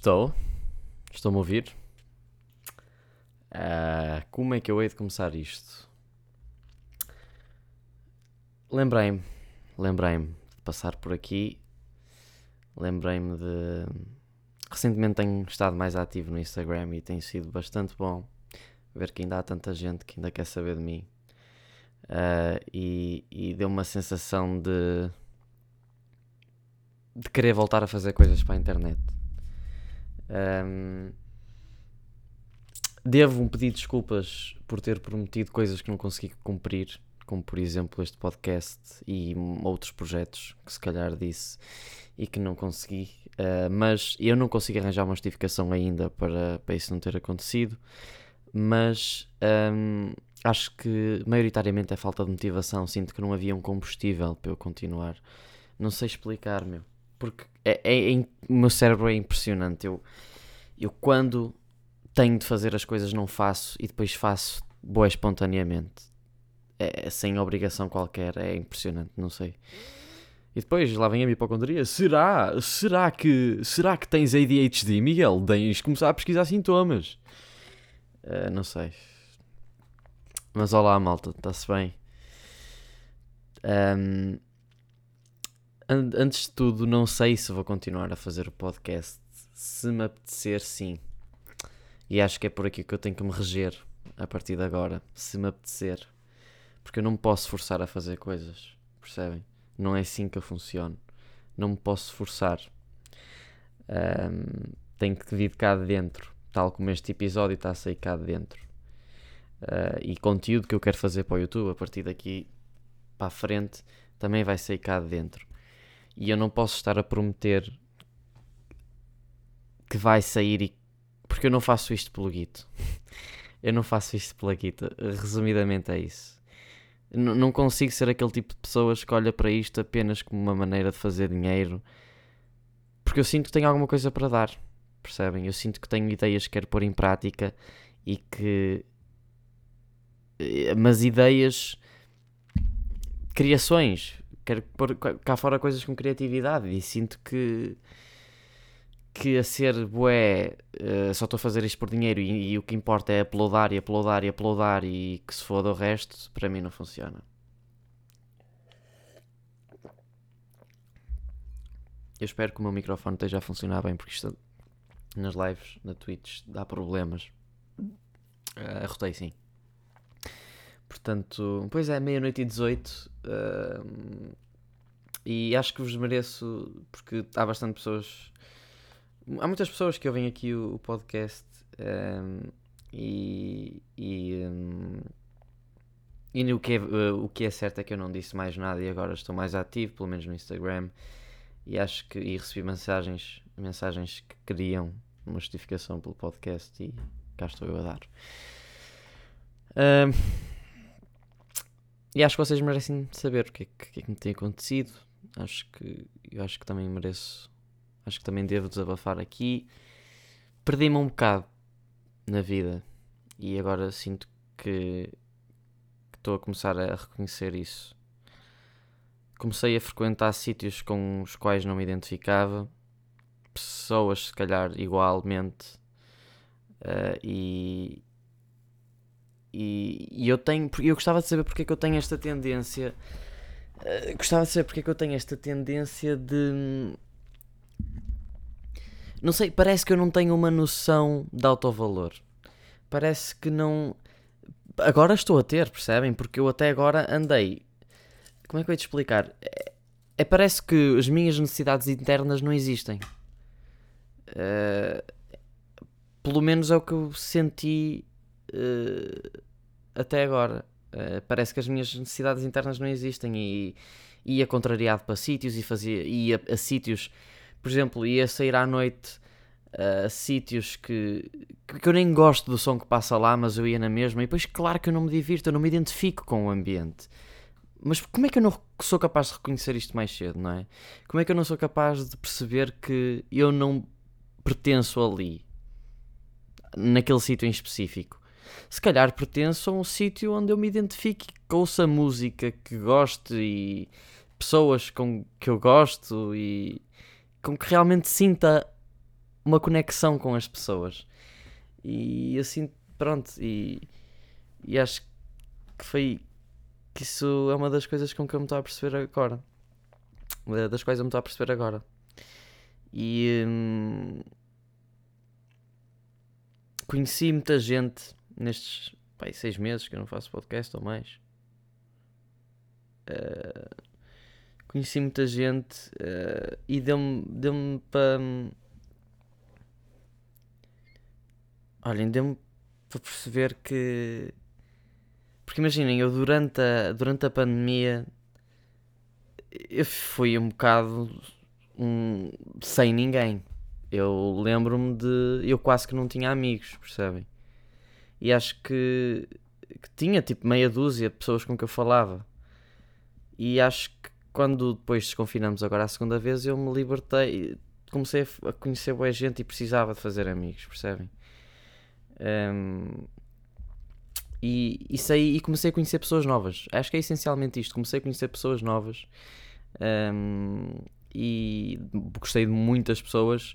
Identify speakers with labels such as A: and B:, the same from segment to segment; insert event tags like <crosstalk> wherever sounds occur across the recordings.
A: Estou. Estou-me a ouvir. Ah, como é que eu hei de começar isto? Lembrei-me, lembrei-me de passar por aqui. Lembrei-me de. Recentemente tenho estado mais ativo no Instagram e tem sido bastante bom ver que ainda há tanta gente que ainda quer saber de mim. Ah, e, e deu uma sensação de. de querer voltar a fazer coisas para a internet. Ahm, devo um pedido de desculpas por ter prometido coisas que não consegui cumprir, como por exemplo este podcast e outros projetos que se calhar disse e que não consegui. Ah, mas eu não consigo arranjar uma justificação ainda para, para isso não ter acontecido. Mas ahm, acho que maioritariamente é falta de motivação. Sinto que não havia um combustível para eu continuar. Não sei explicar, meu. Porque é, é- é- o meu cérebro é impressionante. Eu, eu quando tenho de fazer as coisas não faço e depois faço boa espontaneamente. É, é sem obrigação qualquer. É impressionante, não sei. E depois lá vem a hipocondria. Será? Será que, será que tens ADHD, Miguel? Tens começar a pesquisar sintomas. Ah, não sei. Mas olá, malta, está-se bem? An- antes de tudo, não sei se vou continuar a fazer o podcast. Se me apetecer, sim. E acho que é por aqui que eu tenho que me reger a partir de agora. Se me apetecer. Porque eu não me posso forçar a fazer coisas. Percebem? Não é assim que eu funciono. Não me posso forçar. Ahm, tenho que vir cá de dentro. Tal como este episódio está a sair cá de dentro. Ah, e conteúdo que eu quero fazer para o YouTube a partir daqui para a frente também vai sair cá de dentro. E eu não posso estar a prometer que vai sair e... porque eu não faço isto pelo guito. <laughs> eu não faço isto pela guita. Resumidamente é isso. N- não consigo ser aquele tipo de pessoas que olha para isto apenas como uma maneira de fazer dinheiro. Porque eu sinto que tenho alguma coisa para dar. Percebem? Eu sinto que tenho ideias que quero pôr em prática e que eh, mas ideias, criações. Quero pôr cá- fora coisas com criatividade e sinto que que a ser bué, eh, só estou a fazer isto por dinheiro e, e o que importa é uploadar e uploadar e uploadar e que se foda o resto, para mim não funciona. Eu espero que o meu microfone esteja a funcionar bem porque isto nas lives, na Twitch, dá problemas. Uh, arrotei sim. Portanto, pois é, meia-noite e 18. ahm, e acho que vos mereço, porque há bastante pessoas. Há muitas pessoas que ouvem aqui o, o podcast ahm, e. E, ahm, e o, que é, o que é certo é que eu não disse mais nada e agora estou mais ativo, pelo menos no Instagram. E acho que. E recebi mensagens, mensagens que queriam uma justificação pelo podcast e cá estou eu a dar. Ahm, e acho que vocês merecem saber o que é que, que é que me tem acontecido. Acho que eu acho que também mereço. Acho que também devo desabafar aqui. Perdi-me um bocado na vida e agora sinto que estou a começar a reconhecer isso. Comecei a frequentar sítios com os quais não me identificava, pessoas se calhar igualmente, eh, e, e, e eu tenho. Eu gostava de saber porque é que eu tenho esta tendência. eh, gostava de saber porque é que eu tenho esta tendência de. Não sei, parece que eu não tenho uma noção de autovalor. Parece que não. Agora estou a ter, percebem? Porque eu até agora andei. Como é que eu ia te explicar? É, é- parece que as minhas necessidades internas não existem. Eh, pelo menos é o que eu senti eh, até agora. Eh, parece que as minhas necessidades internas não existem e ia contrariado para sítios e fazia ia a sítios, por exemplo, ia sair à noite a sítios que, que eu nem gosto do som que passa lá, mas eu ia na mesma e depois claro que eu não me divirto, eu não me identifico com o ambiente. Mas como é que eu não sou capaz de reconhecer isto mais cedo, não é? Como é que eu não sou capaz de perceber que eu não pertenço ali? naquele sítio em específico. Se calhar pertenço a um sítio onde eu me identifique, que ouça música que goste e pessoas com que eu gosto e com que realmente sinta uma conexão com as pessoas. E assim, pronto, e, e acho que foi que isso é uma das coisas com que eu me estou a perceber agora. Das quais eu me estou a perceber agora. E hum, conheci muita gente nestes pai, seis meses que eu não faço podcast ou mais. Uh, conheci muita gente uh, e deu-me deu para. Olhem, deu-me para perceber que. Porque imaginem, eu durante a, durante a pandemia eu fui um bocado um, sem ninguém. Eu lembro-me de. Eu quase que não tinha amigos, percebem? E acho que, que tinha tipo meia dúzia de pessoas com que eu falava. E acho que quando depois desconfinamos agora a segunda vez, eu me libertei. Comecei a conhecer boa gente e precisava de fazer amigos, percebem? Um, e, isso aí, e comecei a conhecer pessoas novas. Acho que é essencialmente isto. Comecei a conhecer pessoas novas. Um, e gostei de muitas pessoas,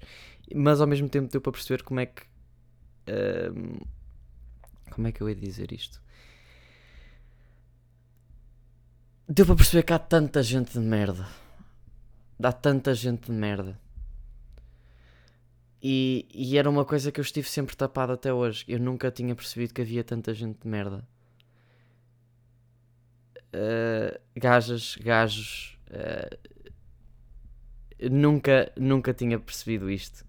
A: mas ao mesmo tempo deu para perceber como é que. Um, como é que eu ia dizer isto? Deu para perceber que há tanta gente de merda. Há tanta gente de merda. E, e era uma coisa que eu estive sempre tapado até hoje. Eu nunca tinha percebido que havia tanta gente de merda. Uh, gajas, gajos, uh, nunca, nunca tinha percebido isto.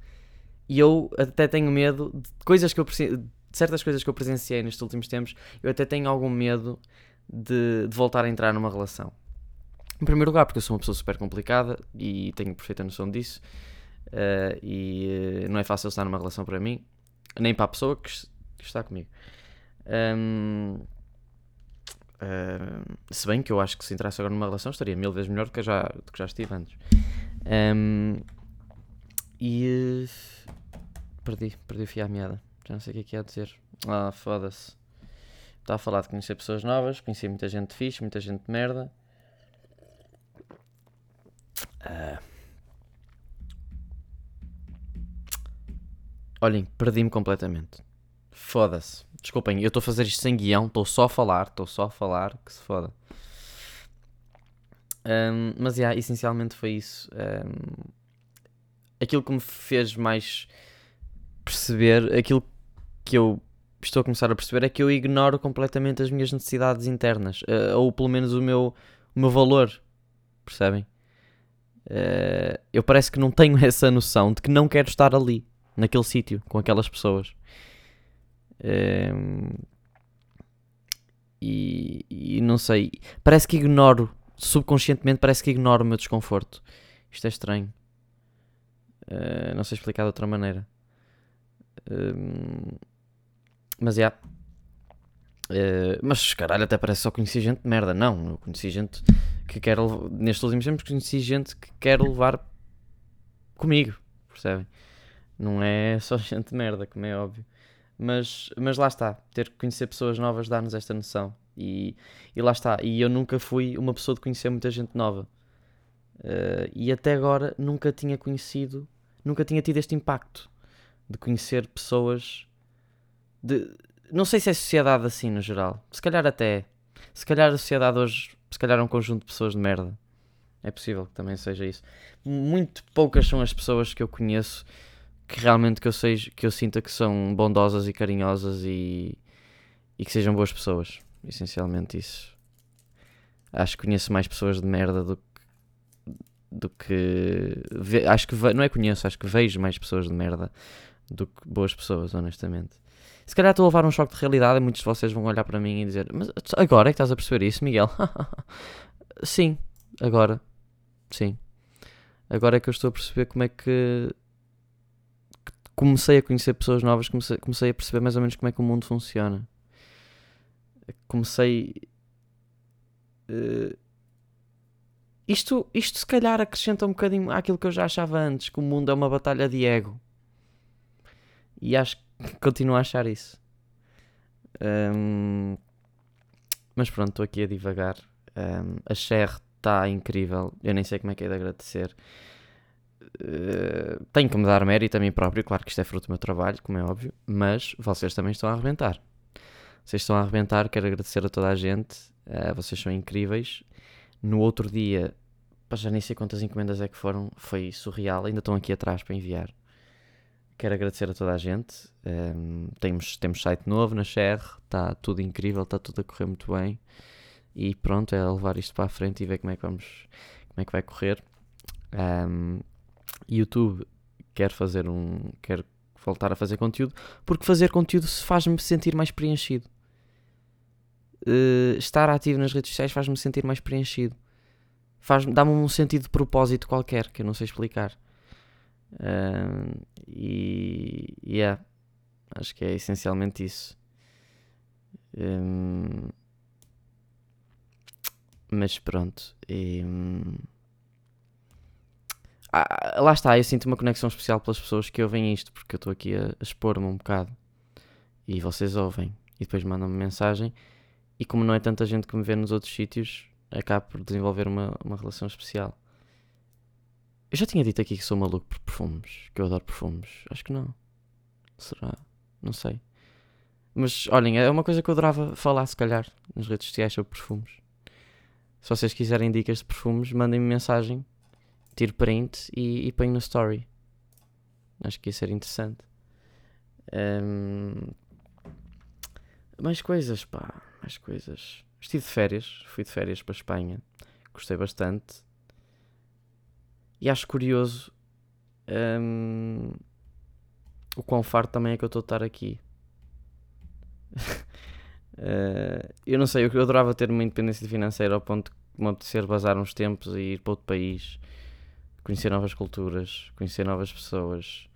A: E eu até tenho medo de coisas que eu de certas coisas que eu presenciei nestes últimos tempos, eu até tenho algum medo de, de voltar a entrar numa relação. Em primeiro lugar, porque eu sou uma pessoa super complicada e tenho perfeita noção disso. Uh, e uh, não é fácil estar numa relação para mim, nem para a pessoa que, que está comigo. Um, uh, se bem que eu acho que se entrasse agora numa relação estaria mil vezes melhor do que já, do que já estive antes. Um, e perdi, perdi o fio à meada. Já não sei o que é que ia dizer. Ah, foda-se. Estava a falar de conhecer pessoas novas, conheci muita gente fixe, muita gente de merda. Uh. Olhem, perdi-me completamente. Foda-se. Desculpem, eu estou a fazer isto sem guião, estou só a falar, estou só a falar, que se foda. Um, mas, yeah, essencialmente foi isso. Um, aquilo que me fez mais perceber, aquilo que eu estou a começar a perceber é que eu ignoro completamente as minhas necessidades internas, uh, ou pelo menos o meu, o meu valor, percebem? Uh, eu parece que não tenho <laughs> essa noção de que não quero estar ali, naquele sítio, com aquelas pessoas. e, e não sei, parece que ignoro subconscientemente parece que ignoro o meu desconforto. Isto é estranho. Uh, não sei explicar de outra maneira. Uh, mas. Yeah. Uh, mas caralho, até parece só conheci gente de merda. Não, eu conheci gente que quer. Nestes últimos tempos, conheci gente que quer levar comigo. Percebem? Não é só <laughs> gente de merda, como é óbvio. Mas, mas lá está. Ter que conhecer pessoas novas dá-nos esta noção. E, e lá está. E eu nunca fui uma pessoa de conhecer muita gente nova. Uh, e até agora nunca tinha conhecido, nunca tinha tido este impacto de conhecer pessoas. De, não sei se é sociedade assim no geral. Se calhar até. Se calhar a sociedade hoje, se calhar é um conjunto de pessoas de merda. É possível que também seja isso. Muito poucas são as pessoas que eu conheço que realmente que eu, seja, que eu sinta que são bondosas e carinhosas e, e que sejam boas pessoas essencialmente isso. Acho que conheço mais pessoas de merda do que. Do que acho que não é conheço, acho que vejo mais pessoas de merda do que boas pessoas, honestamente. Se calhar estou a levar um choque de realidade e muitos de vocês vão olhar para mim e dizer: Mas agora é que estás a perceber isso, Miguel? <laughs> Sim, agora. Sim. Agora é que eu estou a perceber como é que comecei a conhecer pessoas novas, comecei, comecei a perceber mais ou menos como é que o mundo funciona comecei. Uh, isto, isto se calhar acrescenta um bocadinho àquilo que eu já achava antes, que o mundo é uma batalha de ego. E acho continuo a achar isso. Um, mas pronto, estou aqui a divagar. Um, a Cher está incrível. Eu nem sei como é que é de agradecer. uh, tenho que me dar mérito a mim próprio, claro que isto é fruto do meu trabalho, como é óbvio, mas vocês também estão a arrebentar. Vocês estão a arrebentar, quero agradecer a toda a gente, uh, vocês são incríveis. No outro dia, já nem sei quantas encomendas é que foram, foi surreal, ainda estão aqui atrás para enviar. Quero agradecer a toda a gente. Um, ehm, temos, temos site novo na Share, está tudo incrível, está tudo a correr muito bem. E pronto, é levar isto para a frente e ver como é que vamos, como é que vai correr. Um, YouTube quer fazer um. quer voltar a fazer conteúdo, porque fazer conteúdo faz-me sentir mais preenchido. Uh, estar ativo nas redes sociais faz-me sentir mais preenchido. Faz, dá-me um sentido de propósito qualquer que eu não sei explicar. E yeah, acho que é essencialmente isso. Um, mas pronto. E, hum, ah, lá está, eu sinto uma conexão especial pelas pessoas que ouvem isto, porque eu estou aqui a, a expor-me um bocado. E vocês ouvem. E depois mandam-me mensagem. E como não é tanta gente que me vê nos outros sítios, acabo por desenvolver uma, uma relação especial. Eu já tinha dito aqui que sou maluco por perfumes, que eu adoro perfumes. Acho que não. Será? Não sei. Mas olhem, é uma coisa que eu adorava falar, se calhar, nas redes sociais sobre perfumes. Se vocês quiserem dicas de perfumes, mandem-me mensagem tiro print e, e ponho no story. Acho que ia ser interessante. Um, mais coisas, pá, mais coisas. Estive de férias, fui de férias para a Espanha, gostei bastante. E acho curioso um, o quão farto também é que eu estou a estar aqui. uh, <laughs> eu não sei, eu adorava ter uma independência financeira ao ponto de me apetecer bazar uns tempos e ir para outro país conhecer novas culturas, conhecer novas pessoas.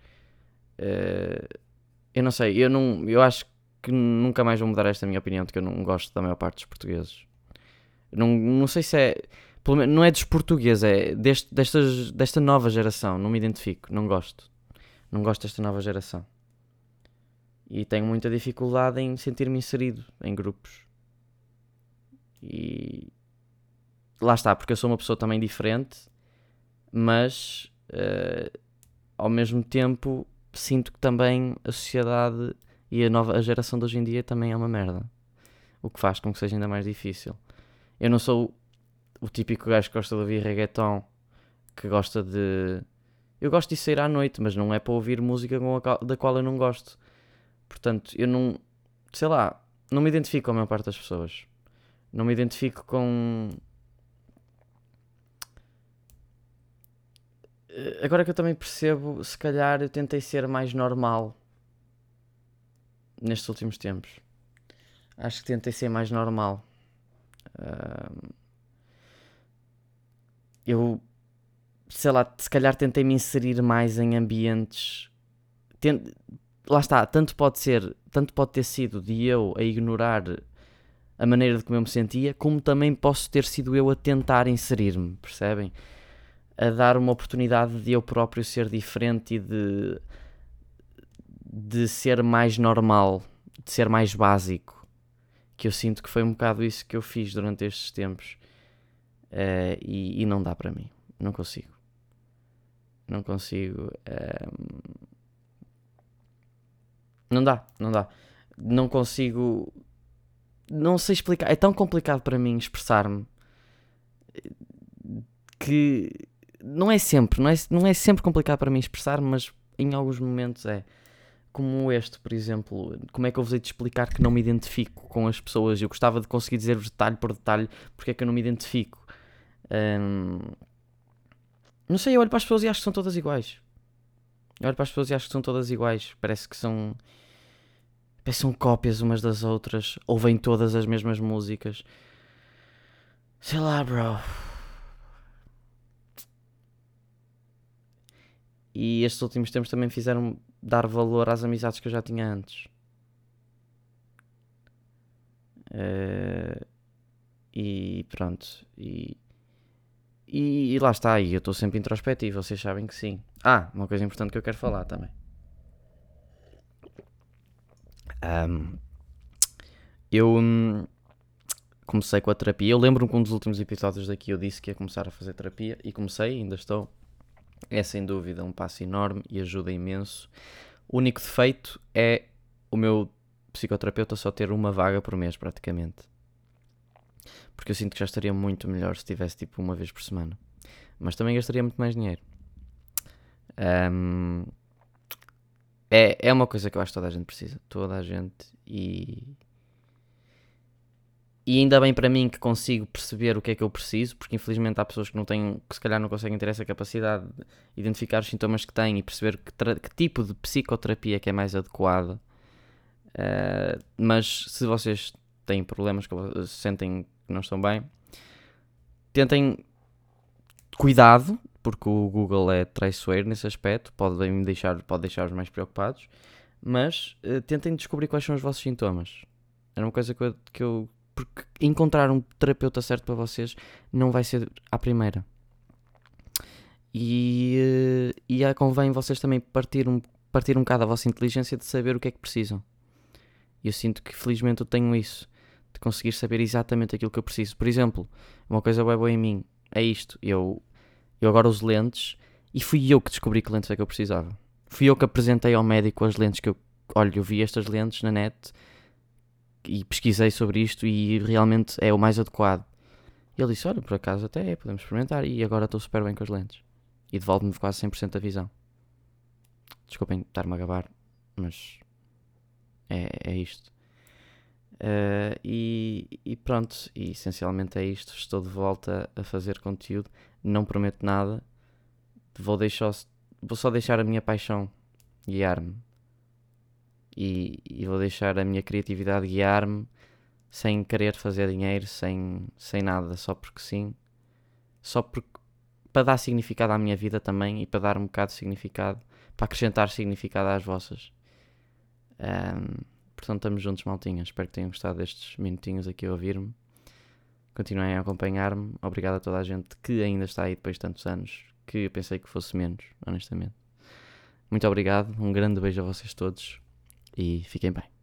A: Uh, eu não sei, eu, não, eu acho que nunca mais vou mudar esta minha opinião de que eu não gosto da maior parte dos portugueses. Não, não sei se é. Não é dos portugueses, é deste, destas, desta nova geração. Não me identifico, não gosto. Não gosto desta nova geração. E tenho muita dificuldade em sentir-me inserido em grupos. E lá está, porque eu sou uma pessoa também diferente mas uh, ao mesmo tempo sinto que também a sociedade e a nova a geração de hoje em dia também é uma merda. O que faz com que seja ainda mais difícil. Eu não sou o típico gajo que gosta de ouvir reggaeton, que gosta de. Eu gosto de sair à noite, mas não é para ouvir música da qual eu não gosto. Portanto, eu não. Sei lá, não me identifico com a maior parte das pessoas. Não me identifico com Eh, agora que eu também percebo, se calhar eu tentei ser mais normal nestes últimos tempos. Acho que tentei ser mais normal. Uh, eu, sei lá, se calhar tentei me inserir mais em ambientes. Tent... Lá está, tanto pode ser, tanto pode ter sido de eu a ignorar a maneira de como eu me sentia, como também posso ter sido eu a tentar inserir-me, percebem? a dar uma oportunidade de eu próprio ser diferente e de, de ser mais normal, de ser mais básico. Que eu sinto que foi um bocado isso que eu fiz durante estes tempos. Uh, e, e, não dá para mim. Não consigo. Não consigo. Uh, não dá, não dá. Não consigo. Não sei explicar. É tão complicado para mim expressar-me que não é sempre, não é, não é sempre complicado para mim expressar, mas em alguns momentos é. Como este, por exemplo, como é que eu vos hei de explicar que não me identifico com as pessoas? Eu gostava de conseguir dizer-vos detalhe por detalhe porque é que eu não me identifico. Um, não sei, eu olho para as pessoas e acho que são todas iguais. Eu olho para as pessoas e acho que são todas iguais. Parece que são. Parece que são cópias umas das outras. Ouvem todas as mesmas músicas. Sei lá, bro. E estes últimos tempos também fizeram dar valor às amizades que eu já tinha antes. Uh, e pronto. E, e, e, lá está. E eu estou sempre introspectivo, vocês sabem que sim. Ah, uma coisa importante que eu quero falar também. Um, eu hum, comecei com a terapia. Eu lembro-me que um dos últimos episódios daqui eu disse que ia começar a fazer terapia e comecei, ainda estou é sem dúvida um passo enorme e ajuda imenso. O único defeito é o meu psicoterapeuta só ter uma vaga por mês, praticamente. Porque eu sinto que já estaria muito melhor se tivesse tipo uma vez por semana. Mas também gastaria muito mais dinheiro. Um, é, é uma coisa que eu acho que toda a gente precisa. Toda a gente. E. E ainda bem para mim que consigo perceber o que é que eu preciso, porque infelizmente há pessoas que não têm, que se calhar não conseguem ter essa capacidade de identificar os sintomas que têm e perceber que, que tipo de psicoterapia é que é mais adequada. Uh, mas se vocês têm problemas, que sentem que não estão bem, tentem cuidado, porque o Google é traiçoeiro nesse aspecto, pode deixar, pode deixar-os mais preocupados, mas uh, tentem descobrir quais são os vossos sintomas. Era uma coisa que eu, que eu. Porque encontrar um terapeuta certo para vocês não vai ser à primeira. E, uh, e convém vocês também partir um, partir um bocado a vossa inteligência de saber o que é que precisam. E eu sinto que felizmente eu tenho isso, de conseguir saber exatamente aquilo que eu preciso. Por exemplo, uma coisa boa em mim é isto. Eu eu agora uso lentes e fui eu que descobri que lentes é que eu precisava. Fui eu que apresentei ao médico as lentes que eu. Olha, eu vi estas lentes na net e pesquisei sobre isto e realmente é o mais adequado. E ele disse: Olha, por acaso até é, podemos experimentar. E agora estou super bem com as lentes. E devolve-me quase 100% da visão. Desculpem estar-me a gabar, mas é, é isto. Uh, e, e, pronto, e essencialmente é isto. Estou de volta a fazer conteúdo. Não prometo nada. Vou, deixar, vou só deixar a minha paixão guiar-me. E, e, vou deixar a minha criatividade guiar-me sem querer fazer dinheiro, sem, sem nada, só porque sim. Só porque, para dar significado à minha vida também e para dar um bocado de significado, para acrescentar significado às vossas. Um, Portanto, estamos juntos, maltinha. Espero que tenham gostado destes minutinhos aqui a ouvir-me. Continuem a acompanhar-me. Obrigado a toda a gente que ainda está aí depois de tantos anos, que eu pensei que fosse menos, honestamente. Muito obrigado, um grande beijo a vocês todos e fiquem bem.